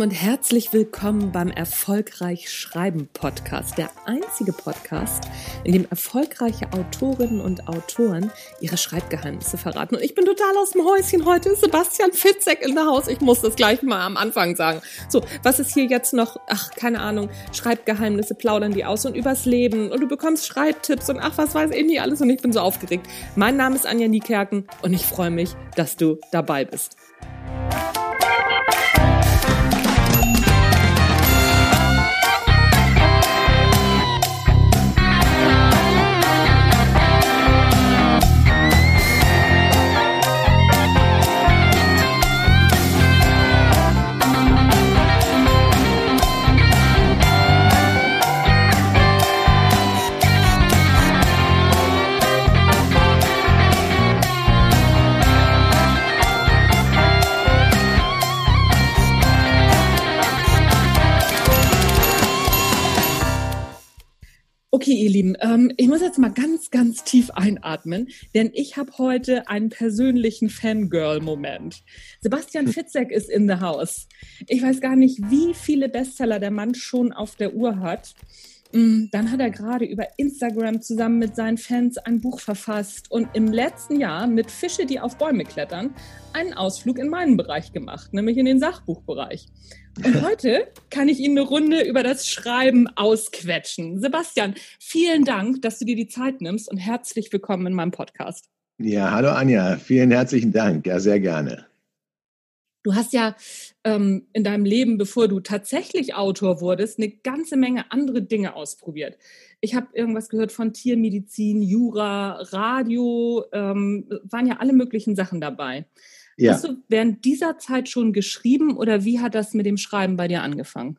zusammen und herzlich willkommen beim Erfolgreich Schreiben Podcast, der einzige Podcast, in dem erfolgreiche Autorinnen und Autoren ihre Schreibgeheimnisse verraten. Und ich bin total aus dem Häuschen heute. Sebastian Fitzek in der Haus. Ich muss das gleich mal am Anfang sagen. So, was ist hier jetzt noch? Ach, keine Ahnung. Schreibgeheimnisse plaudern die aus und übers Leben und du bekommst Schreibtipps und ach, was weiß ich nicht alles und ich bin so aufgeregt. Mein Name ist Anja Niekerken und ich freue mich, dass du dabei bist. Okay, ihr Lieben, ähm, ich muss jetzt mal ganz, ganz tief einatmen, denn ich habe heute einen persönlichen Fangirl-Moment. Sebastian hm. Fitzek ist in the house. Ich weiß gar nicht, wie viele Bestseller der Mann schon auf der Uhr hat. Mm, dann hat er gerade über Instagram zusammen mit seinen Fans ein Buch verfasst und im letzten Jahr mit Fische, die auf Bäume klettern, einen Ausflug in meinen Bereich gemacht, nämlich in den Sachbuchbereich. Und heute kann ich Ihnen eine Runde über das Schreiben ausquetschen. Sebastian, vielen Dank, dass du dir die Zeit nimmst und herzlich willkommen in meinem Podcast. Ja, hallo Anja, vielen herzlichen Dank. Ja, sehr gerne. Du hast ja ähm, in deinem Leben, bevor du tatsächlich Autor wurdest, eine ganze Menge andere Dinge ausprobiert. Ich habe irgendwas gehört von Tiermedizin, Jura, Radio, ähm, waren ja alle möglichen Sachen dabei. Ja. Hast du während dieser Zeit schon geschrieben oder wie hat das mit dem Schreiben bei dir angefangen?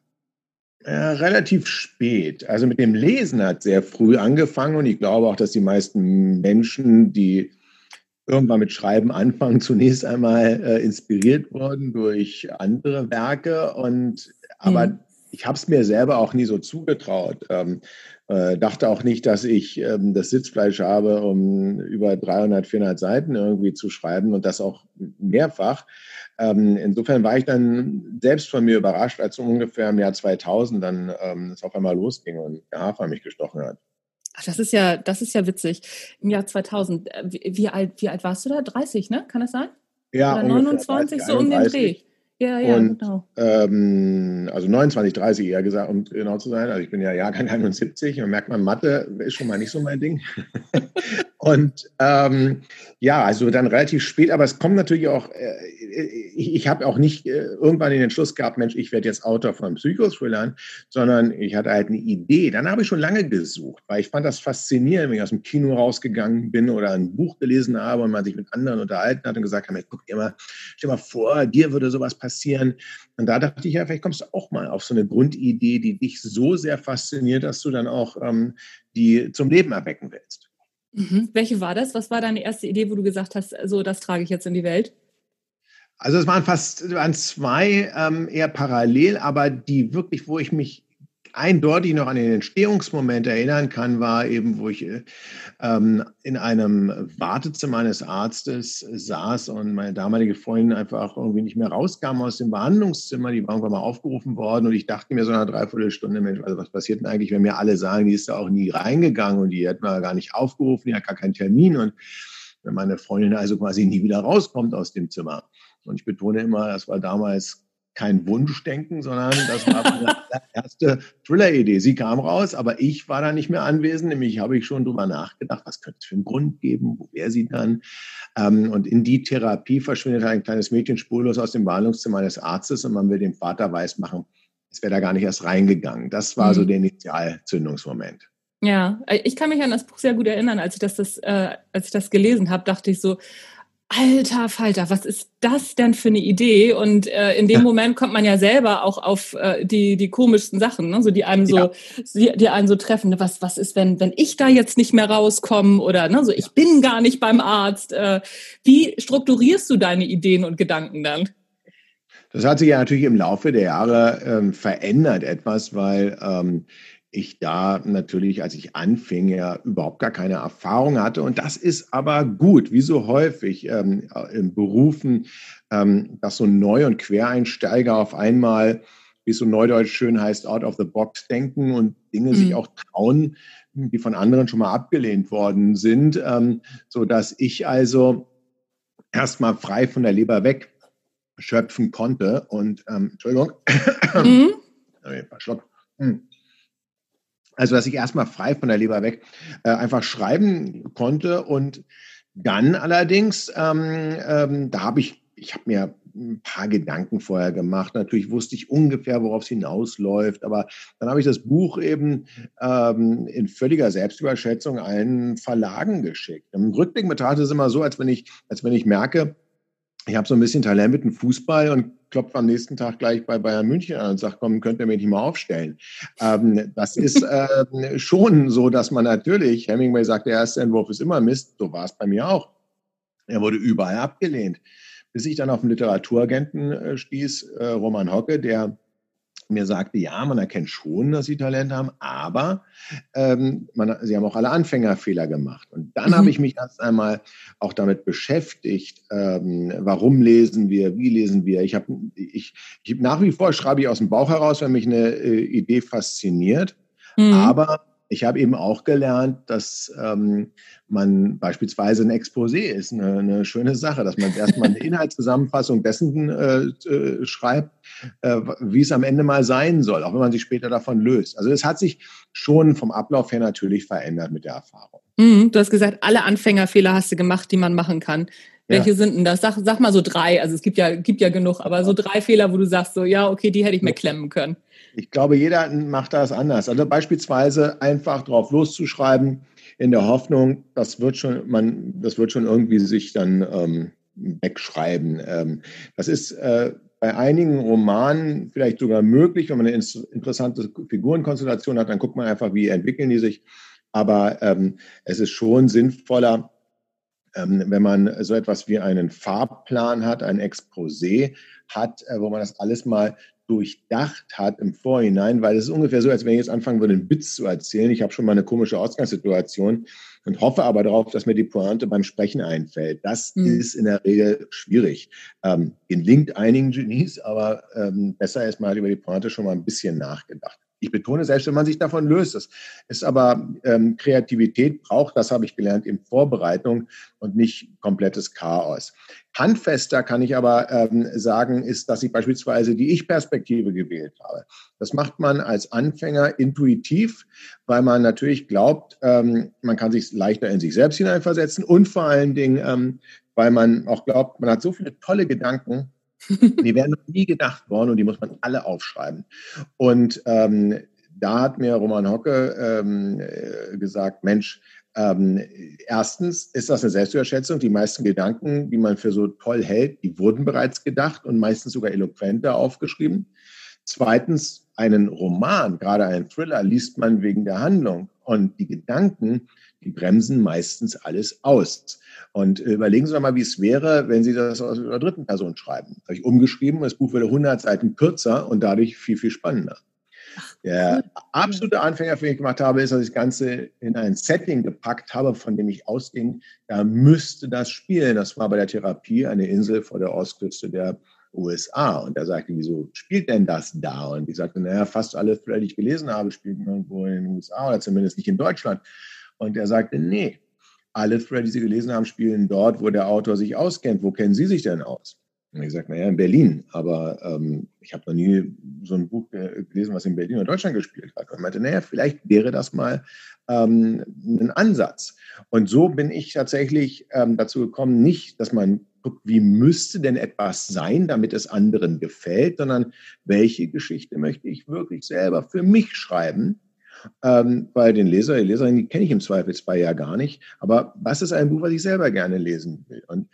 Ja, relativ spät. Also mit dem Lesen hat sehr früh angefangen und ich glaube auch, dass die meisten Menschen, die irgendwann mit Schreiben anfangen, zunächst einmal äh, inspiriert worden durch andere Werke und aber mhm. ich habe es mir selber auch nie so zugetraut. Ähm, äh, dachte auch nicht, dass ich ähm, das Sitzfleisch habe, um über 300, 400 Seiten irgendwie zu schreiben und das auch mehrfach. Ähm, insofern war ich dann selbst von mir überrascht, als ungefähr im Jahr 2000 dann ähm, es auf einmal losging und der Hafer mich gestochen hat. Ach, das ist ja, das ist ja witzig. Im Jahr 2000, äh, wie, wie alt, wie alt warst du da? 30, ne? Kann das sein? Ja, Oder 29, 30, so um den Dreh. Ja, ja, und, genau. Ähm, also 29, 30 eher gesagt, um genau zu sein. Also ich bin ja Jahrgang 71 und merkt man, Mathe ist schon mal nicht so mein Ding. und ähm, ja, also dann relativ spät, aber es kommt natürlich auch, äh, ich, ich habe auch nicht äh, irgendwann den Entschluss gehabt, Mensch, ich werde jetzt Autor von Psychothrillern, sondern ich hatte halt eine Idee. Dann habe ich schon lange gesucht, weil ich fand das faszinierend, wenn ich aus dem Kino rausgegangen bin oder ein Buch gelesen habe und man sich mit anderen unterhalten hat und gesagt hat, guck dir mal, stell mal vor, dir würde sowas passieren passieren. Und da dachte ich, ja, vielleicht kommst du auch mal auf so eine Grundidee, die dich so sehr fasziniert, dass du dann auch ähm, die zum Leben erwecken willst. Mhm. Welche war das? Was war deine erste Idee, wo du gesagt hast, so das trage ich jetzt in die Welt? Also es waren fast waren zwei ähm, eher parallel, aber die wirklich, wo ich mich eindeutig noch an den Entstehungsmoment erinnern kann, war eben, wo ich ähm, in einem Wartezimmer eines Arztes saß und meine damalige Freundin einfach irgendwie nicht mehr rauskam aus dem Behandlungszimmer. Die war irgendwann mal aufgerufen worden und ich dachte mir so nach dreiviertel Stunde, Mensch, also was passiert denn eigentlich, wenn mir alle sagen, die ist da auch nie reingegangen und die hat mal gar nicht aufgerufen, die hat gar keinen Termin und wenn meine Freundin also quasi nie wieder rauskommt aus dem Zimmer. Und ich betone immer, das war damals kein Wunschdenken, sondern das war meine erste Thriller-Idee. Sie kam raus, aber ich war da nicht mehr anwesend. Nämlich habe ich schon drüber nachgedacht, was könnte es für einen Grund geben, wo wäre sie dann? Ähm, und in die Therapie verschwindet ein kleines Mädchen spurlos aus dem Behandlungszimmer eines Arztes und man will dem Vater weismachen, es wäre da gar nicht erst reingegangen. Das war mhm. so der Initialzündungsmoment. Ja, ich kann mich an das Buch sehr gut erinnern, als ich das, das äh, als ich das gelesen habe, dachte ich so, alter Falter, was ist das denn für eine Idee? Und äh, in dem ja. Moment kommt man ja selber auch auf äh, die, die komischsten Sachen, ne? so die einem so, ja. die, die einen so treffen. Was, was ist, wenn, wenn ich da jetzt nicht mehr rauskomme oder ne, so ich bin gar nicht beim Arzt. Äh, wie strukturierst du deine Ideen und Gedanken dann? Das hat sich ja natürlich im Laufe der Jahre ähm, verändert etwas, weil ähm, ich da natürlich, als ich anfing, ja überhaupt gar keine Erfahrung hatte. Und das ist aber gut, wie so häufig ähm, in Berufen, ähm, dass so Neu- und Quereinsteiger auf einmal, wie es so neudeutsch schön heißt, out of the box denken und Dinge mhm. sich auch trauen, die von anderen schon mal abgelehnt worden sind, ähm, so dass ich also erstmal frei von der Leber weg schöpfen konnte und ähm, Entschuldigung, mhm. verschluckt. Hm. Also, dass ich erstmal frei von der Leber weg äh, einfach schreiben konnte und dann allerdings, ähm, ähm, da habe ich, ich habe mir ein paar Gedanken vorher gemacht. Natürlich wusste ich ungefähr, worauf es hinausläuft, aber dann habe ich das Buch eben ähm, in völliger Selbstüberschätzung allen Verlagen geschickt. Im Rückblick betrachtet es immer so, als wenn ich, als wenn ich merke, ich habe so ein bisschen Talent mit dem Fußball und klopft am nächsten Tag gleich bei Bayern München an und sagt, komm, könnt ihr mich nicht mal aufstellen. Ähm, das ist äh, schon so, dass man natürlich, Hemingway sagt, der erste Entwurf ist immer Mist, so war es bei mir auch. Er wurde überall abgelehnt. Bis ich dann auf einen Literaturagenten äh, stieß, äh, Roman Hocke, der mir sagte, ja, man erkennt schon, dass sie Talent haben, aber ähm, man, sie haben auch alle Anfängerfehler gemacht. Und dann mhm. habe ich mich erst einmal auch damit beschäftigt, ähm, warum lesen wir, wie lesen wir. Ich habe ich, ich, nach wie vor schreibe ich aus dem Bauch heraus, wenn mich eine äh, Idee fasziniert. Mhm. Aber ich habe eben auch gelernt, dass ähm, man beispielsweise ein Exposé ist eine, eine schöne Sache, dass man erstmal eine Inhaltszusammenfassung dessen äh, äh, schreibt, äh, wie es am Ende mal sein soll, auch wenn man sich später davon löst. Also es hat sich schon vom Ablauf her natürlich verändert mit der Erfahrung. Mhm, du hast gesagt, alle Anfängerfehler hast du gemacht, die man machen kann. Welche ja. sind denn das? Sag, sag mal so drei. Also es gibt ja, gibt ja genug, aber so drei Fehler, wo du sagst, so ja, okay, die hätte ich mir klemmen können. Ich glaube, jeder macht das anders. Also beispielsweise einfach drauf loszuschreiben, in der Hoffnung, das wird schon, man, das wird schon irgendwie sich dann ähm, wegschreiben. Ähm, das ist äh, bei einigen Romanen vielleicht sogar möglich, wenn man eine interessante Figurenkonstellation hat, dann guckt man einfach, wie entwickeln die sich. Aber ähm, es ist schon sinnvoller, ähm, wenn man so etwas wie einen Farbplan hat, ein Exposé hat, äh, wo man das alles mal durchdacht hat im Vorhinein, weil es ist ungefähr so, als wenn ich jetzt anfangen würde, einen Witz zu erzählen. Ich habe schon mal eine komische Ausgangssituation und hoffe aber darauf, dass mir die Pointe beim Sprechen einfällt. Das mhm. ist in der Regel schwierig. Ähm, gelingt einigen Genies, aber ähm, besser ist mal über die Pointe schon mal ein bisschen nachgedacht ich betone, selbst wenn man sich davon löst, das ist aber ähm, Kreativität braucht, das habe ich gelernt, in Vorbereitung und nicht komplettes Chaos. Handfester kann ich aber ähm, sagen, ist, dass ich beispielsweise die Ich-Perspektive gewählt habe. Das macht man als Anfänger intuitiv, weil man natürlich glaubt, ähm, man kann sich leichter in sich selbst hineinversetzen und vor allen Dingen, ähm, weil man auch glaubt, man hat so viele tolle Gedanken, die wären noch nie gedacht worden und die muss man alle aufschreiben. Und ähm, da hat mir Roman Hocke ähm, äh, gesagt, Mensch, ähm, erstens ist das eine Selbstüberschätzung. Die meisten Gedanken, die man für so toll hält, die wurden bereits gedacht und meistens sogar eloquenter aufgeschrieben. Zweitens, einen Roman, gerade einen Thriller, liest man wegen der Handlung. Und die Gedanken, die bremsen meistens alles aus. Und äh, überlegen Sie doch mal, wie es wäre, wenn Sie das aus einer dritten Person schreiben. Das habe ich umgeschrieben, das Buch würde 100 Seiten kürzer und dadurch viel, viel spannender. Der absolute Anfänger, den ich gemacht habe, ist, dass ich das Ganze in ein Setting gepackt habe, von dem ich ausging, da müsste das spielen. Das war bei der Therapie eine Insel vor der Ostküste der USA. Und er sagte, wieso spielt denn das da? Und ich sagte, naja, fast alle Fälle, die ich gelesen habe, spielen irgendwo in den USA oder zumindest nicht in Deutschland. Und er sagte, nee, alle Threads, die Sie gelesen haben, spielen dort, wo der Autor sich auskennt. Wo kennen Sie sich denn aus? Und ich sagte, naja, in Berlin. Aber ähm, ich habe noch nie so ein Buch gelesen, was in Berlin oder Deutschland gespielt hat. Und er meinte, naja, vielleicht wäre das mal ähm, ein Ansatz. Und so bin ich tatsächlich ähm, dazu gekommen, nicht, dass man guckt, wie müsste denn etwas sein, damit es anderen gefällt, sondern welche Geschichte möchte ich wirklich selber für mich schreiben ähm, weil den Leser, die Leserin, die kenne ich im Zweifelsfall ja gar nicht. Aber was ist ein Buch, was ich selber gerne lesen will? Und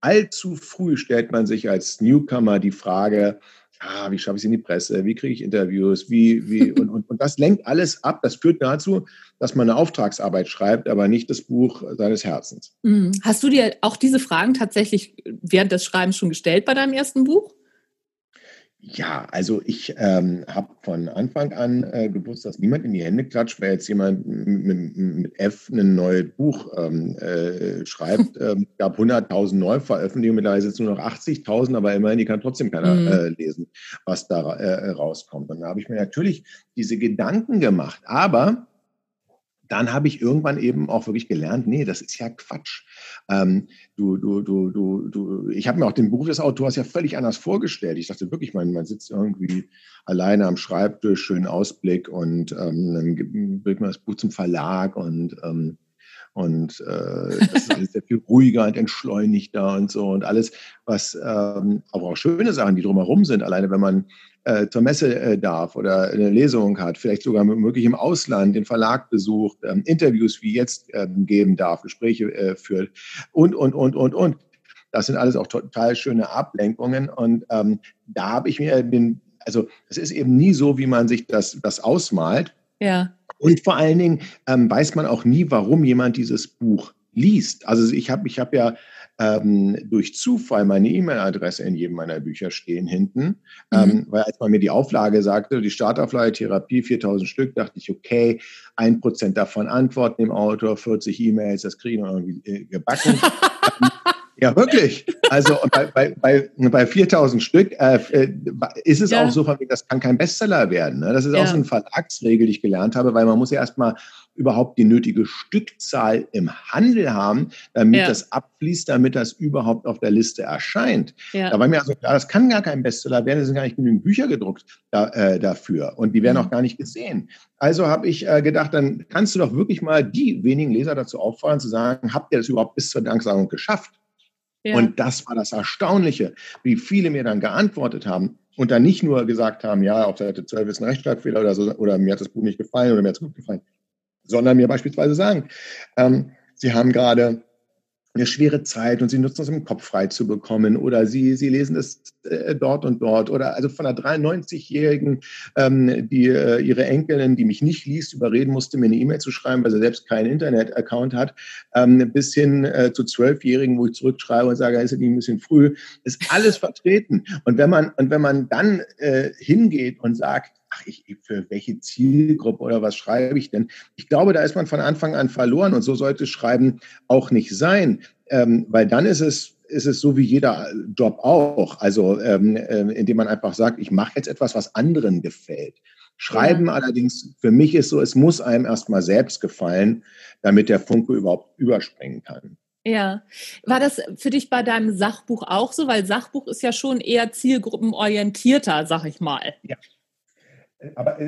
allzu früh stellt man sich als Newcomer die Frage, ah, wie schaffe ich es in die Presse, wie kriege ich Interviews, wie, wie, und, und, und das lenkt alles ab. Das führt dazu, dass man eine Auftragsarbeit schreibt, aber nicht das Buch seines Herzens. Mhm. Hast du dir auch diese Fragen tatsächlich während des Schreibens schon gestellt bei deinem ersten Buch? Ja, also ich ähm, habe von Anfang an äh, gewusst, dass niemand in die Hände klatscht, weil jetzt jemand mit, mit F ein neues Buch ähm, äh, schreibt. ähm, gab 100.000 Neuveröffentlichungen, mittlerweile sind es nur noch 80.000, aber immerhin, die kann trotzdem keiner mhm. äh, lesen, was da äh, rauskommt. Und da habe ich mir natürlich diese Gedanken gemacht, aber dann habe ich irgendwann eben auch wirklich gelernt, nee, das ist ja Quatsch. Ähm, du, du, du, du, du, ich habe mir auch den Beruf des Autors ja völlig anders vorgestellt. Ich dachte wirklich, man, man sitzt irgendwie alleine am Schreibtisch, schönen Ausblick und ähm, dann bringt man das Buch zum Verlag und ähm, und äh, das ist alles sehr viel ruhiger und entschleunigter und so und alles, was ähm, aber auch schöne Sachen, die drumherum sind. Alleine wenn man äh, zur Messe äh, darf oder eine Lesung hat, vielleicht sogar möglich im Ausland den Verlag besucht, ähm, Interviews wie jetzt ähm, geben darf, Gespräche äh, führt und, und, und, und, und. Das sind alles auch total schöne Ablenkungen. Und ähm, da habe ich mir den, also es ist eben nie so, wie man sich das, das ausmalt. Ja. Und vor allen Dingen ähm, weiß man auch nie, warum jemand dieses Buch liest. Also ich habe ich hab ja ähm, durch Zufall meine E-Mail-Adresse in jedem meiner Bücher stehen hinten. Mhm. Ähm, weil als man mir die Auflage sagte, die Startauflage Therapie 4000 Stück, dachte ich, okay, ein Prozent davon antworten dem Autor, 40 E-Mails, das kriegen wir irgendwie äh, gebacken. Ja, wirklich. Also bei, bei, bei, bei 4000 Stück äh, äh, ist es ja. auch so, das kann kein Bestseller werden. Ne? Das ist ja. auch so eine Verlagsregel, die ich gelernt habe, weil man muss ja erstmal überhaupt die nötige Stückzahl im Handel haben, damit ja. das abfließt, damit das überhaupt auf der Liste erscheint. Ja. Da war mir also klar, das kann gar kein Bestseller werden, es sind gar nicht genügend Bücher gedruckt da, äh, dafür und die werden mhm. auch gar nicht gesehen. Also habe ich äh, gedacht, dann kannst du doch wirklich mal die wenigen Leser dazu auffordern, zu sagen, habt ihr das überhaupt bis zur Danksagung geschafft? Und das war das Erstaunliche, wie viele mir dann geantwortet haben und dann nicht nur gesagt haben, ja, auf Seite 12 ist ein Rechtschreibfehler oder so, oder mir hat das Buch nicht gefallen oder mir hat es gut gefallen, sondern mir beispielsweise sagen, ähm, sie haben gerade eine schwere Zeit und sie nutzen es, um den Kopf frei zu bekommen oder sie, sie lesen es äh, dort und dort oder also von einer 93-Jährigen, ähm, die äh, ihre Enkelin, die mich nicht liest, überreden musste, mir eine E-Mail zu schreiben, weil sie selbst keinen Internet-Account hat, ähm, bis hin äh, zu Zwölfjährigen, wo ich zurückschreibe und sage, ist ja ein bisschen früh, ist alles vertreten. Und wenn man, und wenn man dann äh, hingeht und sagt, ach, ich, für welche Zielgruppe oder was schreibe ich denn? Ich glaube, da ist man von Anfang an verloren und so sollte Schreiben auch nicht sein, ähm, weil dann ist es ist es so wie jeder Job auch, also ähm, äh, indem man einfach sagt, ich mache jetzt etwas, was anderen gefällt. Schreiben ja. allerdings, für mich ist so, es muss einem erstmal selbst gefallen, damit der Funke überhaupt überspringen kann. Ja. War das für dich bei deinem Sachbuch auch so? Weil Sachbuch ist ja schon eher zielgruppenorientierter, sag ich mal. Ja. Aber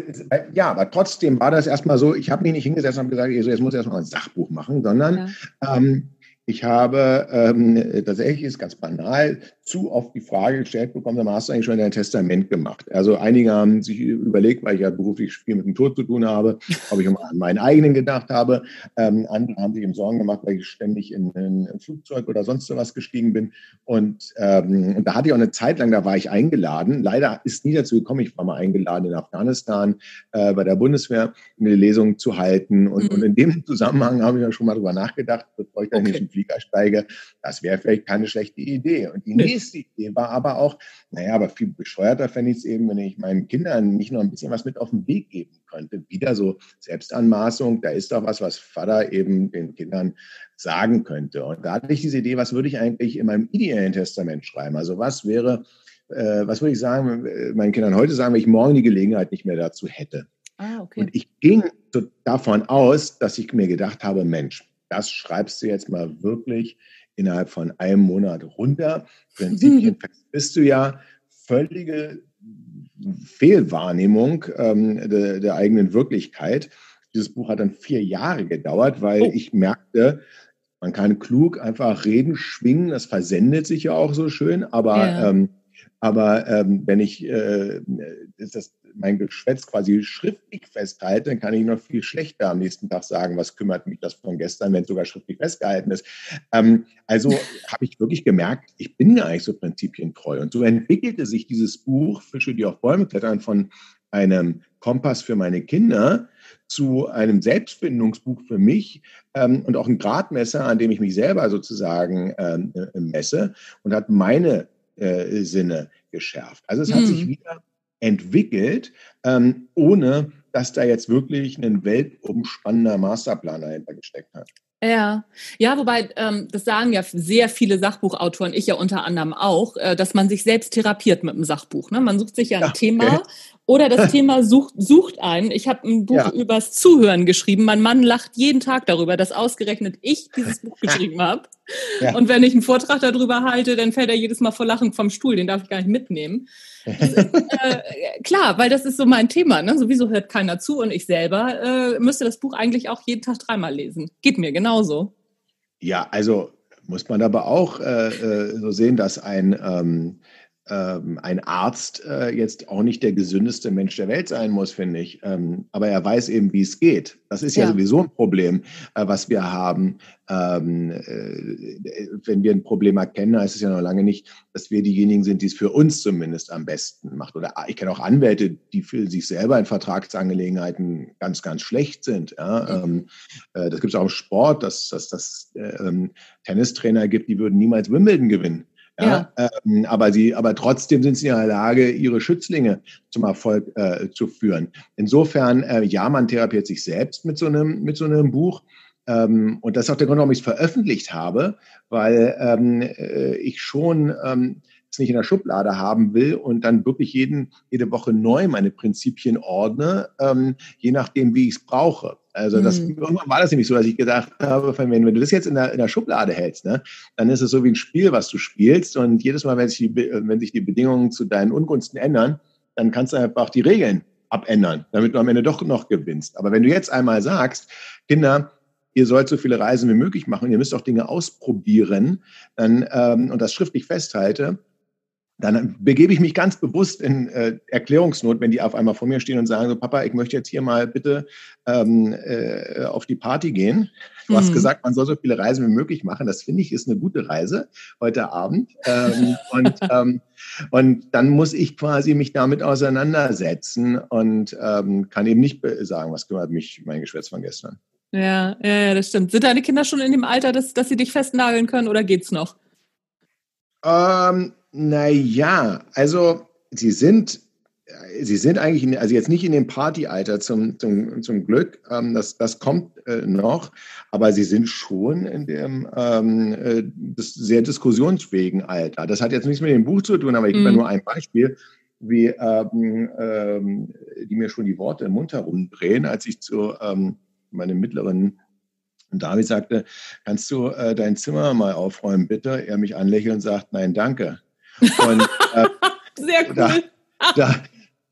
ja, aber trotzdem war das erstmal so, ich habe mich nicht hingesetzt und gesagt, jetzt muss ich erstmal ein Sachbuch machen, sondern ja. ähm, ich habe ähm, tatsächlich ist ganz banal zu oft die Frage gestellt bekommen, dann hast du eigentlich schon dein Testament gemacht. Also einige haben sich überlegt, weil ich ja beruflich viel mit dem Tod zu tun habe, ob ich mal an meinen eigenen gedacht habe. Ähm, andere haben sich eben Sorgen gemacht, weil ich ständig in, in ein Flugzeug oder sonst was gestiegen bin. Und, ähm, und da hatte ich auch eine Zeit lang, da war ich eingeladen. Leider ist nie dazu gekommen, ich war mal eingeladen in Afghanistan äh, bei der Bundeswehr, eine Lesung zu halten. Und, mhm. und in dem Zusammenhang habe ich ja schon mal drüber nachgedacht, bevor ich dann okay. nicht Flieger steige, das wäre vielleicht keine schlechte Idee. Und die nächste Idee war aber auch, naja, aber viel bescheuerter fände ich es eben, wenn ich meinen Kindern nicht nur ein bisschen was mit auf den Weg geben könnte. Wieder so Selbstanmaßung, da ist doch was, was Vater eben den Kindern sagen könnte. Und da hatte ich diese Idee, was würde ich eigentlich in meinem ideellen Testament schreiben? Also was wäre, äh, was würde ich sagen, äh, meinen Kindern heute sagen, wenn ich morgen die Gelegenheit nicht mehr dazu hätte? Ah, okay. Und ich ging davon aus, dass ich mir gedacht habe, Mensch, das schreibst du jetzt mal wirklich innerhalb von einem Monat runter. Prinzipien bist du ja völlige Fehlwahrnehmung ähm, de, der eigenen Wirklichkeit. Dieses Buch hat dann vier Jahre gedauert, weil oh. ich merkte, man kann klug einfach reden, schwingen, das versendet sich ja auch so schön, aber, ja. ähm, aber ähm, wenn ich äh, das, mein Geschwätz quasi schriftlich festhalte, dann kann ich noch viel schlechter am nächsten Tag sagen, was kümmert mich das von gestern, wenn es sogar schriftlich festgehalten ist. Ähm, also habe ich wirklich gemerkt, ich bin gar nicht so prinzipientreu. Und so entwickelte sich dieses Buch Fische, die auf Bäume klettern, von einem Kompass für meine Kinder zu einem Selbstfindungsbuch für mich ähm, und auch ein Gradmesser, an dem ich mich selber sozusagen ähm, äh, messe und hat meine äh, Sinne geschärft. Also es hat sich mhm. wieder entwickelt, ähm, ohne dass da jetzt wirklich ein weltumspannender Masterplan dahinter gesteckt hat. Ja, ja, wobei ähm, das sagen ja sehr viele Sachbuchautoren, ich ja unter anderem auch, äh, dass man sich selbst therapiert mit einem Sachbuch. Ne? Man sucht sich ja ein ja, Thema okay. Oder das Thema sucht, sucht einen. Ich habe ein Buch ja. übers Zuhören geschrieben. Mein Mann lacht jeden Tag darüber, dass ausgerechnet ich dieses Buch geschrieben habe. Ja. Und wenn ich einen Vortrag darüber halte, dann fällt er jedes Mal vor Lachen vom Stuhl. Den darf ich gar nicht mitnehmen. Ist, äh, klar, weil das ist so mein Thema. Ne? Sowieso hört keiner zu und ich selber äh, müsste das Buch eigentlich auch jeden Tag dreimal lesen. Geht mir genauso. Ja, also muss man aber auch äh, äh so sehen, dass ein ähm, ähm, ein Arzt äh, jetzt auch nicht der gesündeste Mensch der Welt sein muss, finde ich. Ähm, aber er weiß eben, wie es geht. Das ist ja, ja sowieso ein Problem, äh, was wir haben. Ähm, äh, wenn wir ein Problem erkennen, heißt es ja noch lange nicht, dass wir diejenigen sind, die es für uns zumindest am besten macht. Oder ich kenne auch Anwälte, die für sich selber in Vertragsangelegenheiten ganz, ganz schlecht sind. Ja? Mhm. Das gibt es auch im Sport, dass es dass, dass, äh, ähm, Tennistrainer gibt, die würden niemals Wimbledon gewinnen. Ja, ja. Ähm, aber sie, aber trotzdem sind sie in der Lage, ihre Schützlinge zum Erfolg äh, zu führen. Insofern, äh, ja, man therapiert sich selbst mit so einem, mit so einem Buch. Ähm, und das ist auch der Grund, warum ich es veröffentlicht habe, weil ähm, äh, ich schon ähm, es nicht in der Schublade haben will und dann wirklich jeden, jede Woche neu meine Prinzipien ordne, ähm, je nachdem, wie ich es brauche. Also das, hm. irgendwann war das nämlich so, dass ich gedacht habe, wenn, wenn du das jetzt in der, in der Schublade hältst, ne, dann ist es so wie ein Spiel, was du spielst und jedes Mal, wenn sich, die, wenn sich die Bedingungen zu deinen Ungunsten ändern, dann kannst du einfach die Regeln abändern, damit du am Ende doch noch gewinnst. Aber wenn du jetzt einmal sagst, Kinder, ihr sollt so viele Reisen wie möglich machen, ihr müsst auch Dinge ausprobieren, dann, ähm, und das schriftlich festhalte, dann begebe ich mich ganz bewusst in äh, Erklärungsnot, wenn die auf einmal vor mir stehen und sagen, so Papa, ich möchte jetzt hier mal bitte ähm, äh, auf die Party gehen. Du mhm. hast gesagt, man soll so viele Reisen wie möglich machen. Das finde ich ist eine gute Reise heute Abend. Ähm, und, ähm, und dann muss ich quasi mich damit auseinandersetzen und ähm, kann eben nicht sagen, was kümmert mich mein Geschwätz von gestern. Ja, ja, das stimmt. Sind deine Kinder schon in dem Alter, dass, dass sie dich festnageln können oder geht's noch? Ähm, naja, also sie sind, sie sind eigentlich, in, also jetzt nicht in dem Partyalter zum, zum, zum Glück, ähm, das, das kommt äh, noch, aber sie sind schon in dem ähm, äh, das sehr diskussionsfähigen Alter. Das hat jetzt nichts mit dem Buch zu tun, aber ich mhm. gebe nur ein Beispiel wie ähm, ähm, die mir schon die Worte im Mund herumdrehen, als ich zu ähm, meinem mittleren David sagte, kannst du äh, dein Zimmer mal aufräumen, bitte? Er mich anlächelt und sagt, nein, danke. Und, äh, Sehr cool. Da, da,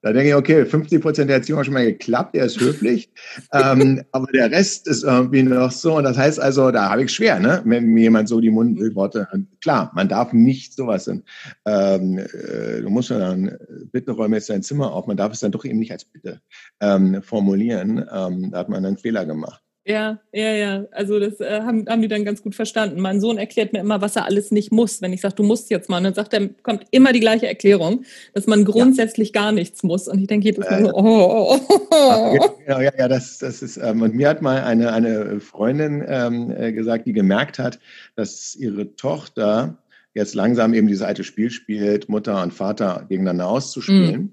da, denke ich, okay, 50 Prozent der Erziehung hat schon mal geklappt, er ist höflich, ähm, aber der Rest ist irgendwie noch so. Und das heißt also, da habe ich schwer, ne? wenn mir jemand so die Mundworte, klar, man darf nicht sowas, ähm, äh, du musst ja dann, bitte räume jetzt dein Zimmer auf, man darf es dann doch eben nicht als Bitte ähm, formulieren, ähm, da hat man einen Fehler gemacht. Ja, ja, ja. Also das äh, haben, haben die dann ganz gut verstanden. Mein Sohn erklärt mir immer, was er alles nicht muss. Wenn ich sage, du musst jetzt mal, und dann sagt er, kommt immer die gleiche Erklärung, dass man grundsätzlich ja. gar nichts muss. Und ich denke jedes Mal so, oh, oh, oh. Ja, ja, ja, das, das ist, ähm, und mir hat mal eine, eine Freundin ähm, äh, gesagt, die gemerkt hat, dass ihre Tochter jetzt langsam eben dieses alte Spiel spielt, Mutter und Vater gegeneinander auszuspielen. Mhm.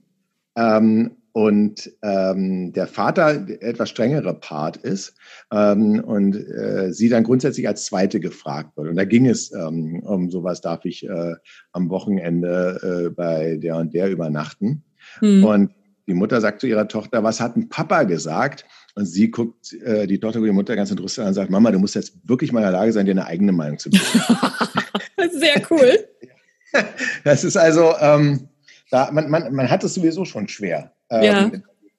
Ähm, und ähm, der Vater etwas strengere Part ist ähm, und äh, sie dann grundsätzlich als Zweite gefragt wird. Und da ging es ähm, um sowas, darf ich äh, am Wochenende äh, bei der und der übernachten. Mhm. Und die Mutter sagt zu ihrer Tochter, was hat ein Papa gesagt? Und sie guckt äh, die Tochter die Mutter ganz interessiert an und sagt, Mama, du musst jetzt wirklich mal in der Lage sein, dir eine eigene Meinung zu bilden. Sehr cool. Das ist also, ähm, da, man, man, man hat es sowieso schon schwer ähm, ja.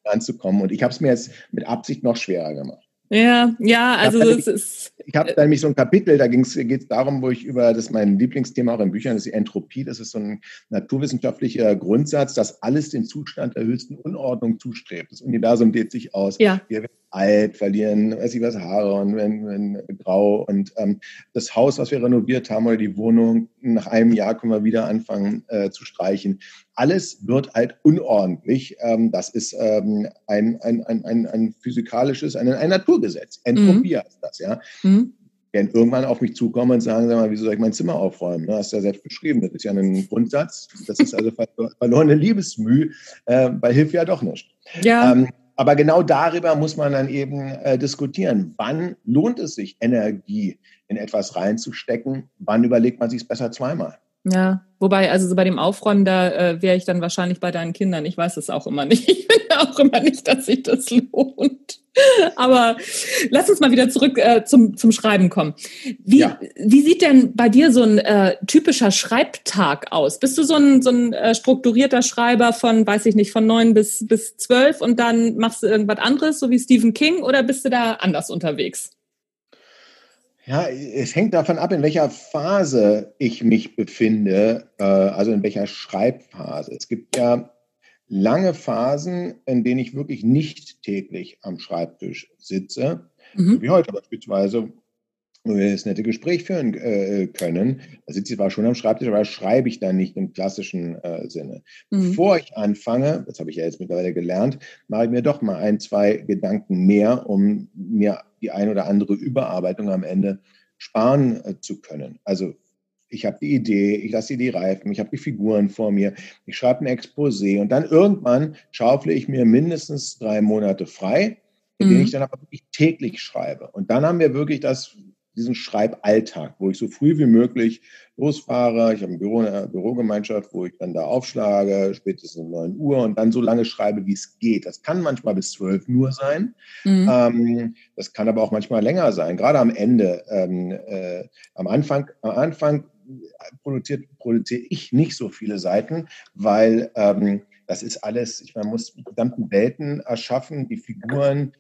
anzukommen. Und ich habe es mir jetzt mit Absicht noch schwerer gemacht. Ja, ja, also es ist. Ich habe nämlich so ein Kapitel, da geht es darum, wo ich über das mein Lieblingsthema auch in Büchern ist die Entropie. Das ist so ein naturwissenschaftlicher Grundsatz, dass alles den Zustand der höchsten Unordnung zustrebt. Das Universum dehnt sich aus. Ja. Wir werden alt, verlieren, weiß ich was, Haare und wenn, wenn grau. Und ähm, das Haus, was wir renoviert haben oder die Wohnung, nach einem Jahr können wir wieder anfangen äh, zu streichen alles wird halt unordentlich. Ähm, das ist ähm, ein, ein, ein, ein, ein physikalisches, ein, ein Naturgesetz. Entropie mhm. heißt das, ja. Mhm. werden irgendwann auf mich zukommen und sagen, sag mal, wieso soll ich mein Zimmer aufräumen? Du hast ja selbst beschrieben, das ist ja ein Grundsatz. Das ist also verlorene Liebesmüh, äh, weil hilft ja doch nicht. Ja. Ähm, aber genau darüber muss man dann eben äh, diskutieren. Wann lohnt es sich, Energie in etwas reinzustecken? Wann überlegt man sich es besser zweimal? Ja, wobei, also so bei dem Aufräumen, da äh, wäre ich dann wahrscheinlich bei deinen Kindern. Ich weiß es auch immer nicht. Ich finde auch immer nicht, dass sich das lohnt. Aber lass uns mal wieder zurück äh, zum, zum Schreiben kommen. Wie, ja. wie sieht denn bei dir so ein äh, typischer Schreibtag aus? Bist du so ein, so ein äh, strukturierter Schreiber von, weiß ich nicht, von neun bis, bis zwölf und dann machst du irgendwas anderes, so wie Stephen King, oder bist du da anders unterwegs? Ja, es hängt davon ab, in welcher Phase ich mich befinde, äh, also in welcher Schreibphase. Es gibt ja lange Phasen, in denen ich wirklich nicht täglich am Schreibtisch sitze, mhm. wie heute beispielsweise, das nette Gespräch führen äh, können. Da sitze ich zwar schon am Schreibtisch, aber schreibe ich dann nicht im klassischen äh, Sinne. Mhm. Bevor ich anfange, das habe ich ja jetzt mittlerweile gelernt, mache ich mir doch mal ein, zwei Gedanken mehr, um mir die ein oder andere Überarbeitung am Ende sparen äh, zu können. Also ich habe die Idee, ich lasse die reifen, ich habe die Figuren vor mir, ich schreibe ein Exposé und dann irgendwann schaufle ich mir mindestens drei Monate frei, in denen mhm. ich dann aber wirklich täglich schreibe. Und dann haben wir wirklich das diesen Schreiballtag, wo ich so früh wie möglich losfahre. Ich habe ein Büro, eine Bürogemeinschaft, wo ich dann da aufschlage, spätestens um 9 Uhr und dann so lange schreibe, wie es geht. Das kann manchmal bis 12 Uhr sein. Mhm. Ähm, das kann aber auch manchmal länger sein. Gerade am Ende, ähm, äh, am Anfang, am Anfang produziert, produziere ich nicht so viele Seiten, weil ähm, das ist alles, ich man muss gesamten Welten erschaffen, die Figuren,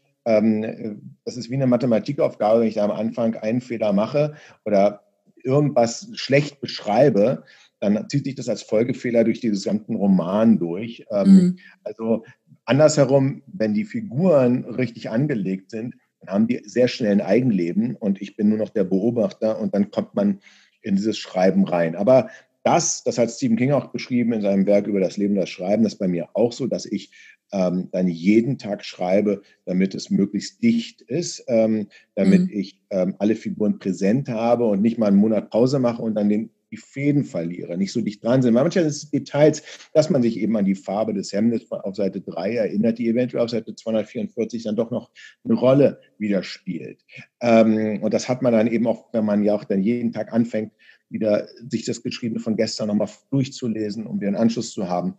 das ist wie eine Mathematikaufgabe, wenn ich da am Anfang einen Fehler mache oder irgendwas schlecht beschreibe, dann zieht sich das als Folgefehler durch den gesamten Roman durch. Ähm, mhm. Also andersherum, wenn die Figuren richtig angelegt sind, dann haben die sehr schnell ein Eigenleben und ich bin nur noch der Beobachter und dann kommt man in dieses Schreiben rein. Aber das, das hat Stephen King auch beschrieben in seinem Werk über das Leben, das Schreiben, das ist bei mir auch so, dass ich ähm, dann jeden Tag schreibe, damit es möglichst dicht ist, ähm, damit mhm. ich ähm, alle Figuren präsent habe und nicht mal einen Monat Pause mache und dann den, die Fäden verliere, nicht so dicht dran sind. Manchmal ist es Details, dass man sich eben an die Farbe des Hemdes auf Seite 3 erinnert, die eventuell auf Seite 244 dann doch noch eine Rolle wieder spielt. Ähm, und das hat man dann eben auch, wenn man ja auch dann jeden Tag anfängt, wieder sich das Geschriebene von gestern nochmal durchzulesen, um wieder einen Anschluss zu haben.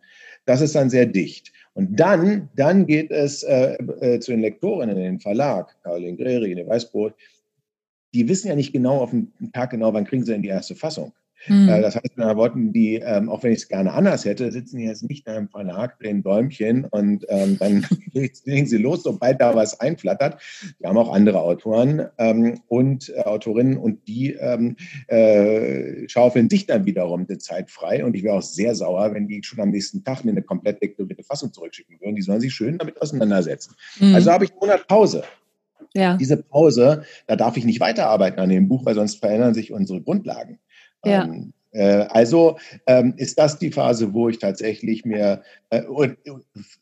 Das ist dann sehr dicht. Und dann, dann geht es äh, äh, zu den Lektorinnen in den Verlag, Caroline Greri, in der Weißbrot. Die wissen ja nicht genau auf den Tag genau, wann kriegen sie denn die erste Fassung. Mhm. Das heißt, mit Worten, die, ähm, auch wenn ich es gerne anders hätte, sitzen jetzt nicht da im Verlag, drehen Däumchen und ähm, dann legen sie los, sobald da was einflattert. Wir haben auch andere Autoren ähm, und äh, Autorinnen und die äh, schaufeln sich dann wiederum die Zeit frei. Und ich wäre auch sehr sauer, wenn die schon am nächsten Tag mir eine komplett lektorierte Fassung zurückschicken würden. Die sollen sich schön damit auseinandersetzen. Mhm. Also habe ich einen Monat Pause. Ja. Diese Pause, da darf ich nicht weiterarbeiten an dem Buch, weil sonst verändern sich unsere Grundlagen. Ja. Ähm, äh, also ähm, ist das die Phase, wo ich tatsächlich mir äh,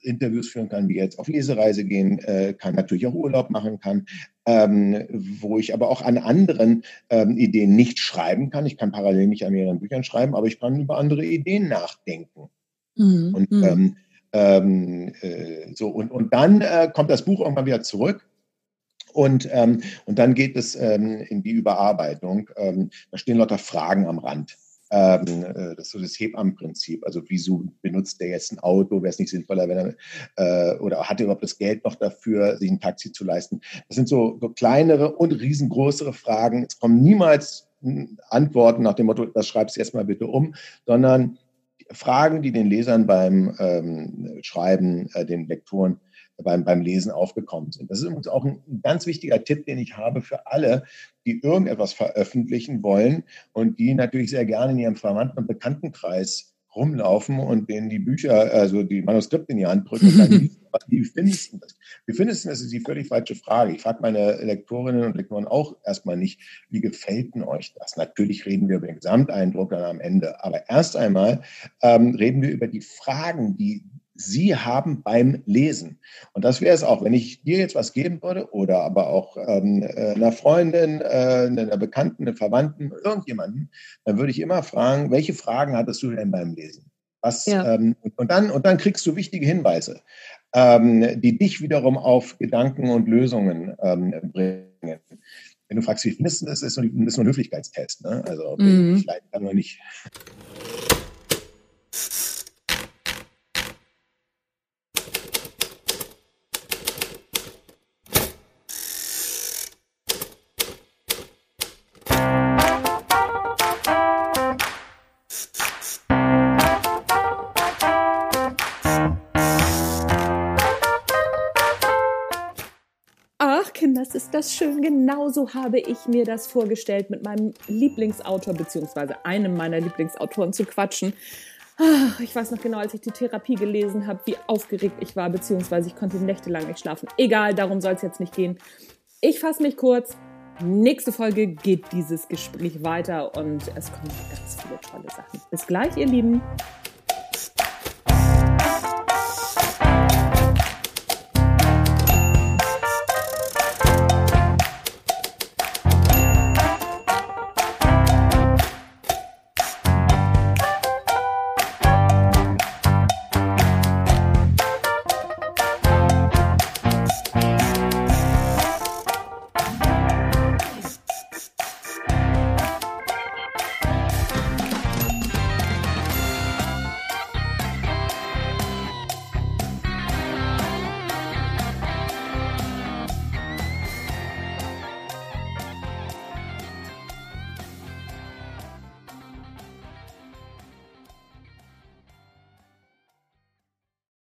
Interviews führen kann, wie jetzt auf Lesereise gehen äh, kann, natürlich auch Urlaub machen kann, ähm, wo ich aber auch an anderen ähm, Ideen nicht schreiben kann. Ich kann parallel nicht an mehreren Büchern schreiben, aber ich kann über andere Ideen nachdenken. Mhm. Und mhm. Ähm, ähm, äh, so und, und dann äh, kommt das Buch irgendwann wieder zurück und, ähm, und dann geht es ähm, in die Überarbeitung. Ähm, da stehen lauter Fragen am Rand. Ähm, äh, das ist so das Hebammenprinzip. Also wieso benutzt der jetzt ein Auto? Wäre es nicht sinnvoller, wenn er äh, oder hat er überhaupt das Geld noch dafür, sich ein Taxi zu leisten? Das sind so, so kleinere und riesengroßere Fragen. Es kommen niemals hm, Antworten nach dem Motto, das schreibst du jetzt mal bitte um, sondern Fragen, die den Lesern beim ähm, Schreiben, äh, den Lektoren beim, beim Lesen aufgekommen sind. Das ist übrigens auch ein, ein ganz wichtiger Tipp, den ich habe für alle, die irgendetwas veröffentlichen wollen und die natürlich sehr gerne in ihrem Verwandten- und Bekanntenkreis rumlaufen und denen die Bücher, also die Manuskripte in die Hand drücken und sagen, wie findest du das? Wie findest du das? Das ist die völlig falsche Frage. Ich frage meine Lektorinnen und Lektoren auch erstmal nicht, wie gefällt denn euch das? Natürlich reden wir über den Gesamteindruck dann am Ende, aber erst einmal ähm, reden wir über die Fragen, die Sie haben beim Lesen. Und das wäre es auch, wenn ich dir jetzt was geben würde oder aber auch ähm, äh, einer Freundin, äh, einer Bekannten, einer Verwandten, irgendjemanden, dann würde ich immer fragen, welche Fragen hattest du denn beim Lesen? Was, ja. ähm, und, dann, und dann kriegst du wichtige Hinweise, ähm, die dich wiederum auf Gedanken und Lösungen ähm, bringen. Wenn du fragst, wie findest du das, ist nur, ist nur ein Höflichkeitstest. Ne? Also, mhm. ich leiden kann oder nicht. Das schön. Genauso habe ich mir das vorgestellt, mit meinem Lieblingsautor beziehungsweise einem meiner Lieblingsautoren zu quatschen. Ach, ich weiß noch genau, als ich die Therapie gelesen habe, wie aufgeregt ich war, beziehungsweise ich konnte nächtelang nicht schlafen. Egal, darum soll es jetzt nicht gehen. Ich fasse mich kurz. Nächste Folge geht dieses Gespräch weiter und es kommen ganz viele tolle Sachen. Bis gleich, ihr Lieben.